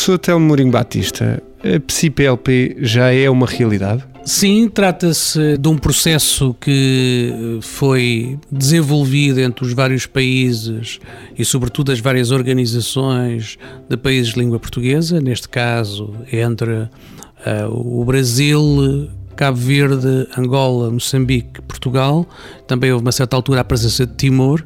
Professor Telmo Mourinho Batista, a PSI-PLP já é uma realidade? Sim, trata-se de um processo que foi desenvolvido entre os vários países e, sobretudo, as várias organizações de países de língua portuguesa, neste caso entre uh, o Brasil, Cabo Verde, Angola, Moçambique, Portugal. Também houve uma certa altura a presença de Timor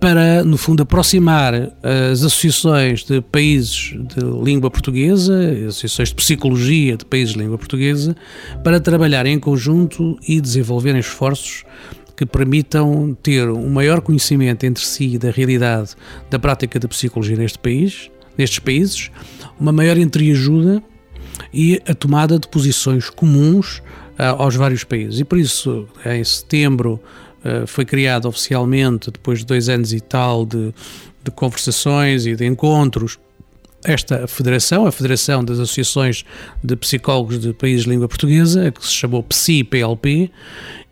para, no fundo, aproximar as associações de países de língua portuguesa, associações de psicologia de países de língua portuguesa, para trabalhar em conjunto e desenvolverem esforços que permitam ter um maior conhecimento entre si da realidade da prática da psicologia neste país, nestes países, uma maior entreajuda e a tomada de posições comuns uh, aos vários países. E por isso, em setembro eh, foi criado oficialmente, depois de dois anos e tal de, de conversações e de encontros, esta federação, a Federação das Associações de Psicólogos de Países de Língua Portuguesa, que se chamou PSI-PLP,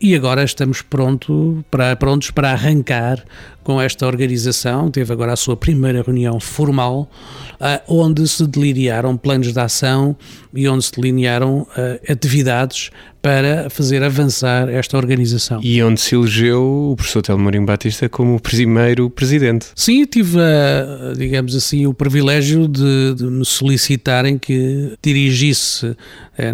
e agora estamos pronto para, prontos para arrancar com esta organização. Teve agora a sua primeira reunião formal, uh, onde se delinearam planos de ação e onde se delinearam uh, atividades para fazer avançar esta organização. E onde se elegeu o professor Telmo Batista como o primeiro presidente. Sim, tive, uh, digamos assim, o privilégio de, de me solicitarem que dirigisse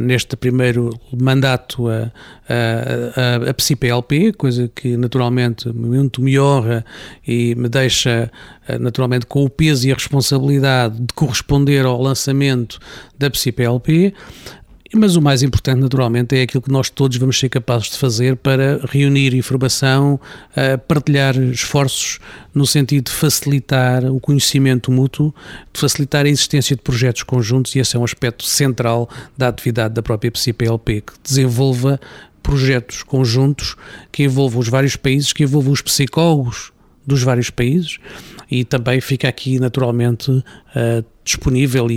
neste primeiro mandato a, a, a a, PSIPLP, coisa que naturalmente muito me honra e me deixa eh, naturalmente com o peso e a responsabilidade de corresponder ao lançamento da PSIPLP. Mas o mais importante, naturalmente, é aquilo que nós todos vamos ser capazes de fazer para reunir informação, eh, partilhar esforços no sentido de facilitar o conhecimento mútuo, de facilitar a existência de projetos conjuntos, e esse é um aspecto central da atividade da própria PCPLP, que desenvolva projetos conjuntos que envolvam os vários países, que envolvam os psicólogos dos vários países e também fica aqui naturalmente uh, disponível e,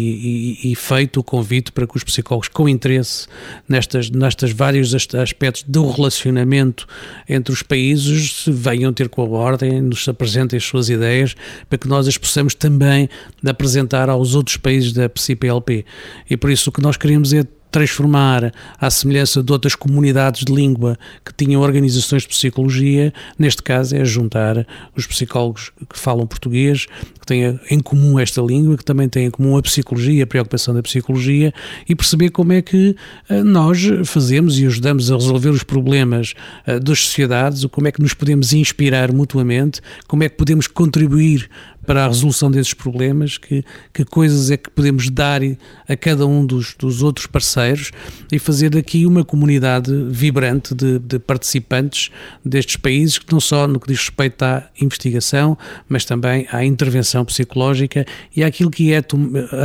e, e, feito o convite para que os psicólogos com interesse nestas, nestas vários aspectos do relacionamento entre os países venham ter com a ordem, nos apresentem as suas ideias para que nós as possamos também apresentar aos outros países da PCPLP e por isso o que nós queremos é transformar, à semelhança de outras comunidades de língua que tinham organizações de psicologia, neste caso é juntar os psicólogos que falam português, que têm em comum esta língua, que também têm em comum a psicologia, a preocupação da psicologia, e perceber como é que eh, nós fazemos e ajudamos a resolver os problemas eh, das sociedades, como é que nos podemos inspirar mutuamente, como é que podemos contribuir para a resolução desses problemas, que, que coisas é que podemos dar a cada um dos, dos outros parceiros e fazer daqui uma comunidade vibrante de, de participantes destes países, que não só no que diz respeito à investigação, mas também à intervenção psicológica e àquilo que é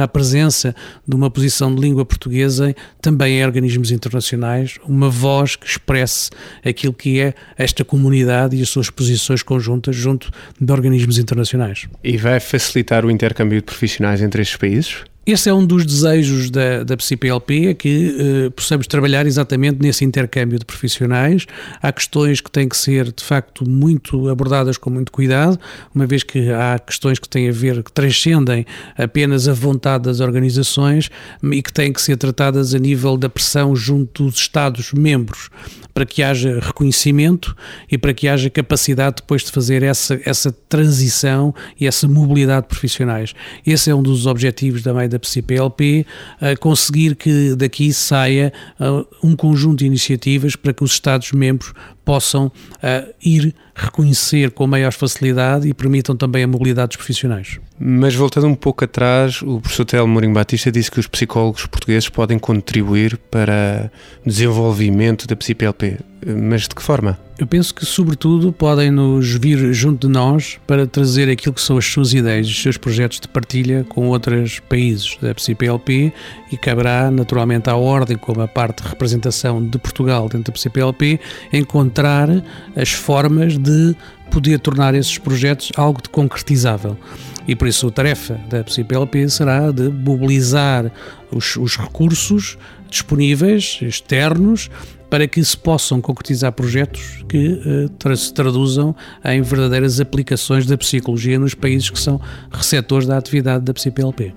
a presença de uma posição de língua portuguesa também em organismos internacionais, uma voz que expresse aquilo que é esta comunidade e as suas posições conjuntas junto de organismos internacionais. E vai facilitar o intercâmbio de profissionais entre estes países? Esse é um dos desejos da, da PCPLP, é que uh, possamos trabalhar exatamente nesse intercâmbio de profissionais. Há questões que têm que ser, de facto, muito abordadas com muito cuidado, uma vez que há questões que têm a ver, que transcendem apenas a vontade das organizações e que têm que ser tratadas a nível da pressão junto dos Estados-membros para que haja reconhecimento e para que haja capacidade depois de fazer essa, essa transição e essa mobilidade de profissionais. Esse é um dos objetivos também da PCPLP, conseguir que daqui saia um conjunto de iniciativas para que os Estados-membros possam uh, ir reconhecer com maior facilidade e permitam também a mobilidade dos profissionais. Mas voltando um pouco atrás, o professor Telmo Mourinho Batista disse que os psicólogos portugueses podem contribuir para o desenvolvimento da PCPLP. Mas de que forma? Eu penso que, sobretudo, podem nos vir junto de nós para trazer aquilo que são as suas ideias, os seus projetos de partilha com outros países da PCPLP e caberá, naturalmente, à ordem, como a parte de representação de Portugal dentro da PCPLP, encontrar as formas de poder tornar esses projetos algo de concretizável. E por isso a tarefa da PCPLP será de mobilizar os, os recursos disponíveis, externos, para que se possam concretizar projetos que uh, se traduzam em verdadeiras aplicações da psicologia nos países que são receptores da atividade da PCPLP.